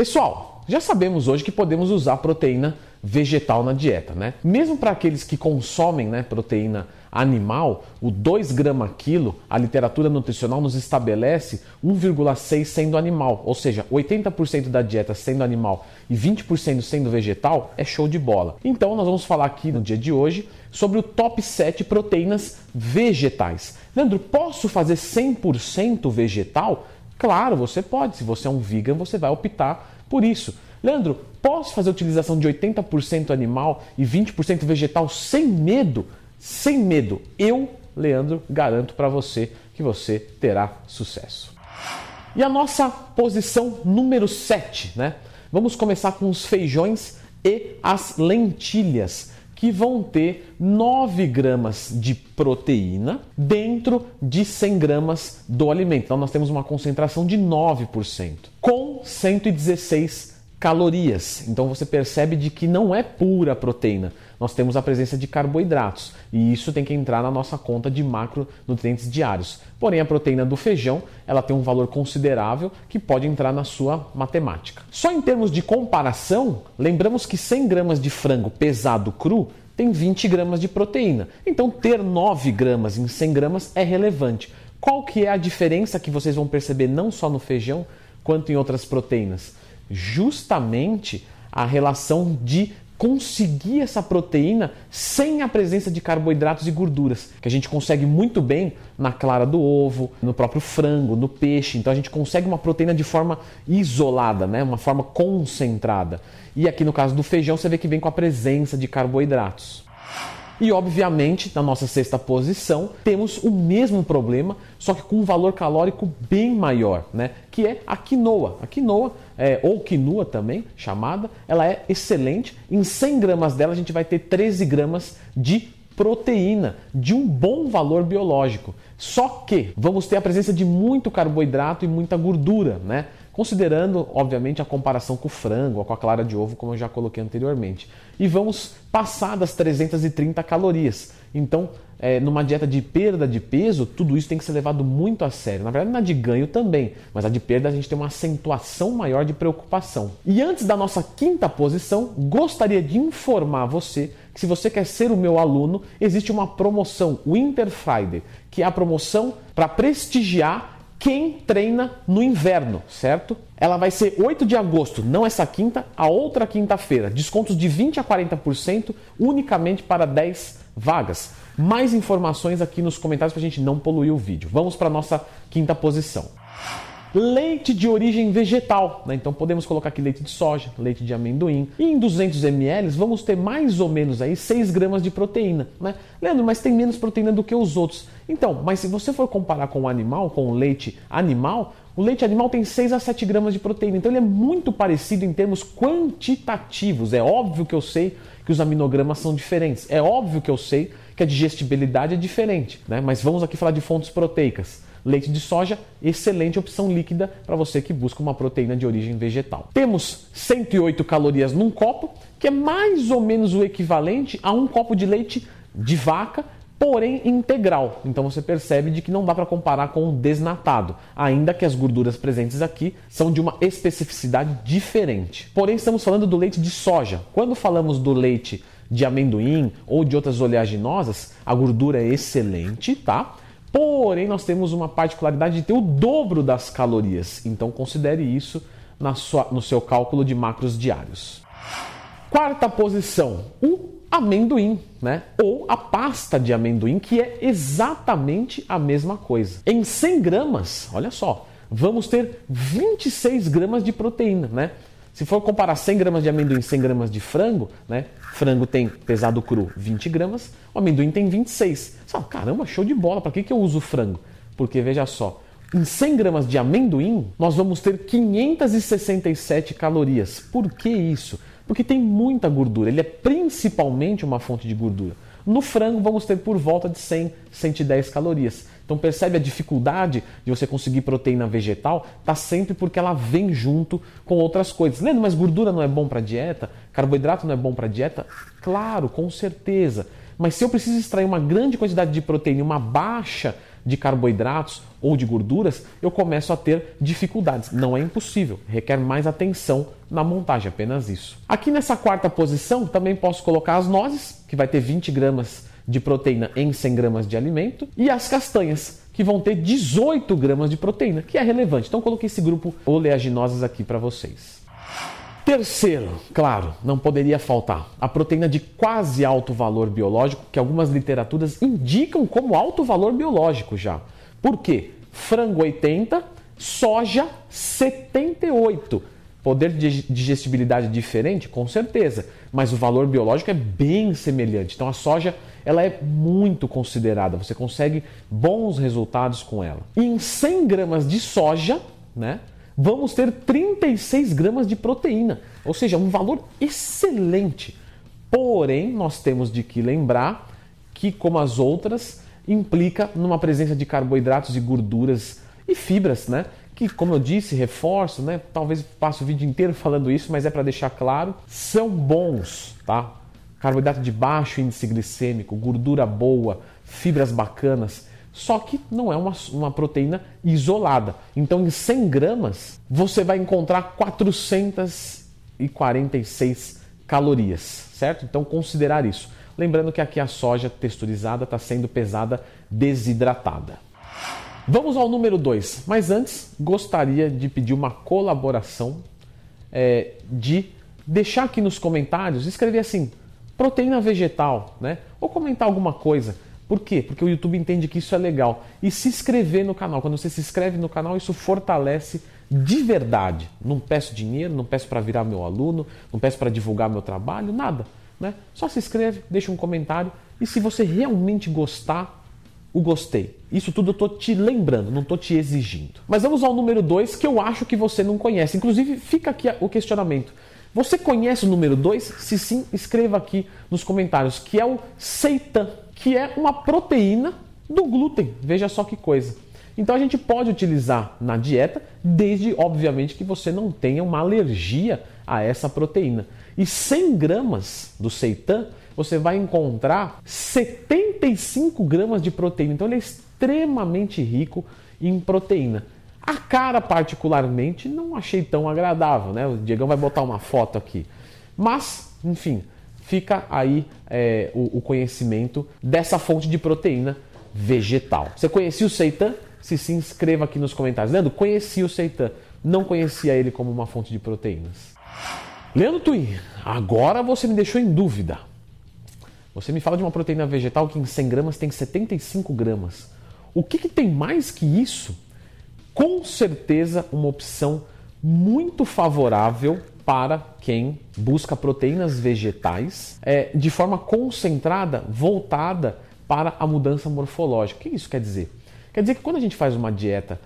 Pessoal, já sabemos hoje que podemos usar proteína vegetal na dieta, né? Mesmo para aqueles que consomem né, proteína animal, o 2 gramas quilo, a literatura nutricional nos estabelece 1,6 sendo animal, ou seja, 80% da dieta sendo animal e 20% sendo vegetal é show de bola. Então nós vamos falar aqui no dia de hoje sobre o top 7 proteínas vegetais. Leandro, posso fazer 100% vegetal? Claro, você pode. Se você é um vegan, você vai optar por isso. Leandro, posso fazer utilização de 80% animal e 20% vegetal sem medo? Sem medo. Eu, Leandro, garanto para você que você terá sucesso. E a nossa posição número 7, né? Vamos começar com os feijões e as lentilhas, que vão ter 9 gramas de proteína dentro de 100 gramas do alimento. Então nós temos uma concentração de 9%, com 116 calorias. Então você percebe de que não é pura proteína. Nós temos a presença de carboidratos e isso tem que entrar na nossa conta de macronutrientes diários. Porém, a proteína do feijão, ela tem um valor considerável que pode entrar na sua matemática. Só em termos de comparação, lembramos que 100 gramas de frango pesado cru tem 20 gramas de proteína. Então, ter 9 gramas em 100 gramas é relevante. Qual que é a diferença que vocês vão perceber não só no feijão, quanto em outras proteínas? Justamente a relação de conseguir essa proteína sem a presença de carboidratos e gorduras, que a gente consegue muito bem na clara do ovo, no próprio frango, no peixe. Então a gente consegue uma proteína de forma isolada, né? uma forma concentrada. E aqui no caso do feijão você vê que vem com a presença de carboidratos. E obviamente, na nossa sexta posição, temos o mesmo problema, só que com um valor calórico bem maior, né? Que é a quinoa. A quinoa, é, ou quinoa também, chamada, ela é excelente. Em 100 gramas dela a gente vai ter 13 gramas de proteína de um bom valor biológico. Só que vamos ter a presença de muito carboidrato e muita gordura, né? Considerando, obviamente, a comparação com o frango ou com a clara de ovo, como eu já coloquei anteriormente. E vamos passar das 330 calorias. Então, é, numa dieta de perda de peso, tudo isso tem que ser levado muito a sério. Na verdade, na de ganho também, mas a de perda a gente tem uma acentuação maior de preocupação. E antes da nossa quinta posição, gostaria de informar você que se você quer ser o meu aluno, existe uma promoção, Winter Friday, que é a promoção para prestigiar quem treina no inverno, certo? Ela vai ser 8 de agosto, não essa quinta, a outra quinta-feira. Descontos de 20 a 40% unicamente para 10 vagas. Mais informações aqui nos comentários para a gente não poluir o vídeo. Vamos para a nossa quinta posição leite de origem vegetal. Né? Então podemos colocar aqui leite de soja, leite de amendoim. E em 200 ml vamos ter mais ou menos aí 6 gramas de proteína. Né? Leandro, mas tem menos proteína do que os outros. Então, mas se você for comparar com o animal, com o leite animal, o leite animal tem 6 a 7 gramas de proteína. Então ele é muito parecido em termos quantitativos. É óbvio que eu sei que os aminogramas são diferentes. É óbvio que eu sei que a digestibilidade é diferente. Né? Mas vamos aqui falar de fontes proteicas. Leite de soja, excelente opção líquida para você que busca uma proteína de origem vegetal. Temos 108 calorias num copo, que é mais ou menos o equivalente a um copo de leite de vaca, porém integral. Então você percebe de que não dá para comparar com o desnatado, ainda que as gorduras presentes aqui são de uma especificidade diferente. Porém estamos falando do leite de soja. Quando falamos do leite de amendoim ou de outras oleaginosas, a gordura é excelente, tá? Porém, nós temos uma particularidade de ter o dobro das calorias. Então, considere isso na sua, no seu cálculo de macros diários. Quarta posição, o amendoim, né? Ou a pasta de amendoim, que é exatamente a mesma coisa. Em 100 gramas, olha só, vamos ter 26 gramas de proteína, né? Se for comparar 100 gramas de amendoim e 100 gramas de frango, né? Frango tem pesado cru 20 gramas, o amendoim tem 26. Você fala, caramba, show de bola, para que, que eu uso frango? Porque veja só, em 100 gramas de amendoim, nós vamos ter 567 calorias. Por que isso? Porque tem muita gordura, ele é principalmente uma fonte de gordura. No frango, vamos ter por volta de 100, 110 calorias. Então percebe a dificuldade de você conseguir proteína vegetal? Tá sempre porque ela vem junto com outras coisas. Lendo, mas gordura não é bom para dieta? Carboidrato não é bom para dieta? Claro, com certeza. Mas se eu preciso extrair uma grande quantidade de proteína e uma baixa de carboidratos ou de gorduras, eu começo a ter dificuldades. Não é impossível, requer mais atenção na montagem, apenas isso. Aqui nessa quarta posição, também posso colocar as nozes, que vai ter 20 gramas de proteína em 100 gramas de alimento, e as castanhas, que vão ter 18 gramas de proteína, que é relevante. Então, coloquei esse grupo oleaginosas aqui para vocês. Terceiro, claro, não poderia faltar a proteína de quase alto valor biológico, que algumas literaturas indicam como alto valor biológico já. Por quê? Frango 80, soja 78. Poder de digestibilidade diferente? Com certeza, mas o valor biológico é bem semelhante. Então a soja ela é muito considerada, você consegue bons resultados com ela. Em 100 gramas de soja, né, vamos ter 36 gramas de proteína, ou seja, um valor excelente. Porém, nós temos de que lembrar que, como as outras, implica numa presença de carboidratos e gorduras e fibras, né? Que, como eu disse, reforço, né? Talvez passe o vídeo inteiro falando isso, mas é para deixar claro, são bons, tá? Carboidrato de baixo índice glicêmico, gordura boa, fibras bacanas só que não é uma, uma proteína isolada. Então, em 100 gramas, você vai encontrar 446 calorias, certo? Então, considerar isso. Lembrando que aqui a soja texturizada está sendo pesada desidratada. Vamos ao número 2, mas antes gostaria de pedir uma colaboração é, de deixar aqui nos comentários, escrever assim, proteína vegetal, né? Ou comentar alguma coisa por quê? Porque o YouTube entende que isso é legal. E se inscrever no canal. Quando você se inscreve no canal, isso fortalece de verdade. Não peço dinheiro, não peço para virar meu aluno, não peço para divulgar meu trabalho, nada. Né? Só se inscreve, deixa um comentário e se você realmente gostar, o gostei. Isso tudo eu estou te lembrando, não estou te exigindo. Mas vamos ao número 2 que eu acho que você não conhece. Inclusive, fica aqui o questionamento. Você conhece o número 2? Se sim, escreva aqui nos comentários, que é o seitan que é uma proteína do glúten. Veja só que coisa. Então a gente pode utilizar na dieta, desde obviamente que você não tenha uma alergia a essa proteína. E 100 gramas do seitan você vai encontrar 75 gramas de proteína. Então ele é extremamente rico em proteína. A cara, particularmente, não achei tão agradável, né? O Diegão vai botar uma foto aqui. Mas, enfim, fica aí é, o, o, conhecimento dessa fonte de proteína vegetal. Você conhecia o seitan? Se se inscreva aqui nos comentários. Leandro, conhecia o seitan, não conhecia ele como uma fonte de proteínas. Leandro Twin, agora você me deixou em dúvida. Você me fala de uma proteína vegetal que em 100 gramas tem 75 gramas. O que, que tem mais que isso? Com certeza uma opção muito favorável para quem busca proteínas vegetais é, de forma concentrada, voltada para a mudança morfológica. O que isso quer dizer? Quer dizer que quando a gente faz uma dieta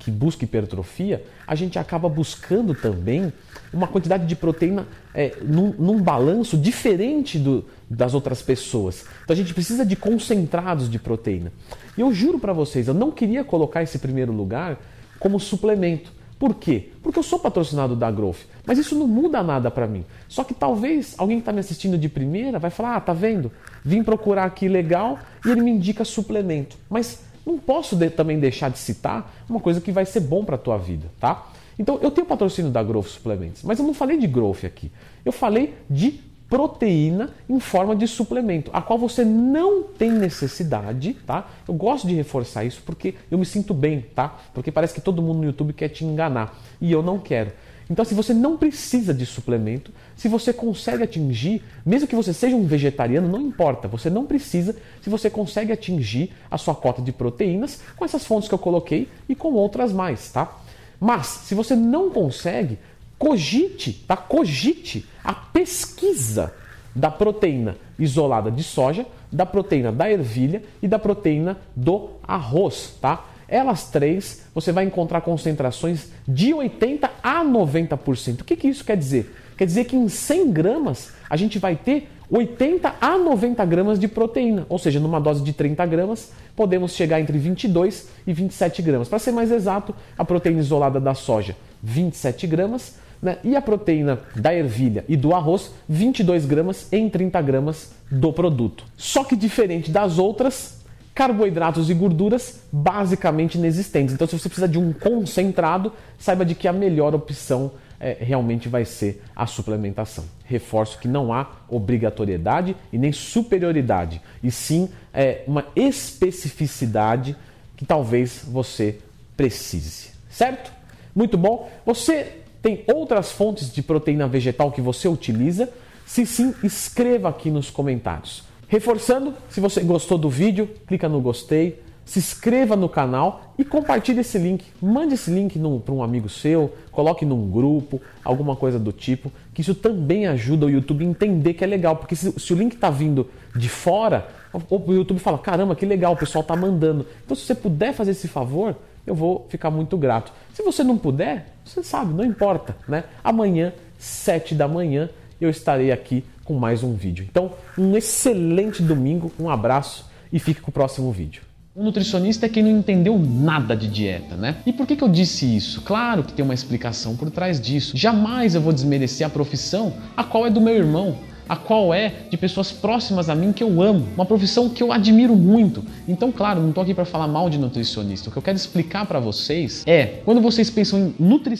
que busca hipertrofia, a gente acaba buscando também uma quantidade de proteína é, num, num, balanço diferente do, das outras pessoas. Então a gente precisa de concentrados de proteína. E eu juro para vocês, eu não queria colocar esse primeiro lugar como suplemento. Por quê? Porque eu sou patrocinado da Growth, mas isso não muda nada para mim. Só que talvez alguém que está me assistindo de primeira vai falar: ah, tá vendo? Vim procurar aqui legal e ele me indica suplemento. Mas não posso de, também deixar de citar uma coisa que vai ser bom para a tua vida, tá? Então eu tenho patrocínio da Growth Suplementos, mas eu não falei de Growth aqui. Eu falei de proteína em forma de suplemento, a qual você não tem necessidade, tá? Eu gosto de reforçar isso porque eu me sinto bem, tá? Porque parece que todo mundo no YouTube quer te enganar e eu não quero. Então, se você não precisa de suplemento, se você consegue atingir, mesmo que você seja um vegetariano, não importa, você não precisa, se você consegue atingir a sua cota de proteínas com essas fontes que eu coloquei e com outras mais, tá? Mas, se você não consegue, cogite, tá? Cogite a pesquisa da proteína isolada de soja, da proteína da ervilha e da proteína do arroz, tá? Elas três você vai encontrar concentrações de 80 a 90%. O que, que isso quer dizer? Quer dizer que em 100 gramas a gente vai ter 80 a 90 gramas de proteína, ou seja, numa dose de 30 gramas podemos chegar entre 22 e 27 gramas. Para ser mais exato, a proteína isolada da soja, 27 gramas, né? E a proteína da ervilha e do arroz, 22 gramas em 30 gramas do produto. Só que diferente das outras, carboidratos e gorduras basicamente inexistentes. Então, se você precisa de um concentrado, saiba de que a melhor opção é, realmente vai ser a suplementação. Reforço que não há obrigatoriedade e nem superioridade, e sim é, uma especificidade que talvez você precise, certo? Muito bom. Você tem outras fontes de proteína vegetal que você utiliza? Se sim, escreva aqui nos comentários. Reforçando, se você gostou do vídeo, clica no gostei, se inscreva no canal e compartilhe esse link. Mande esse link para um amigo seu, coloque num grupo, alguma coisa do tipo, que isso também ajuda o YouTube a entender que é legal, porque se, se o link está vindo de fora, o YouTube fala: caramba, que legal, o pessoal está mandando. Então, se você puder fazer esse favor, eu vou ficar muito grato. Se você não puder, você sabe, não importa, né? Amanhã, 7 da manhã, eu estarei aqui com mais um vídeo. Então, um excelente domingo, um abraço e fique com o próximo vídeo. Um nutricionista é quem não entendeu nada de dieta, né? E por que, que eu disse isso? Claro que tem uma explicação por trás disso. Jamais eu vou desmerecer a profissão, a qual é do meu irmão a qual é de pessoas próximas a mim que eu amo, uma profissão que eu admiro muito. Então, claro, não estou aqui para falar mal de nutricionista. O que eu quero explicar para vocês é, quando vocês pensam em nutrição,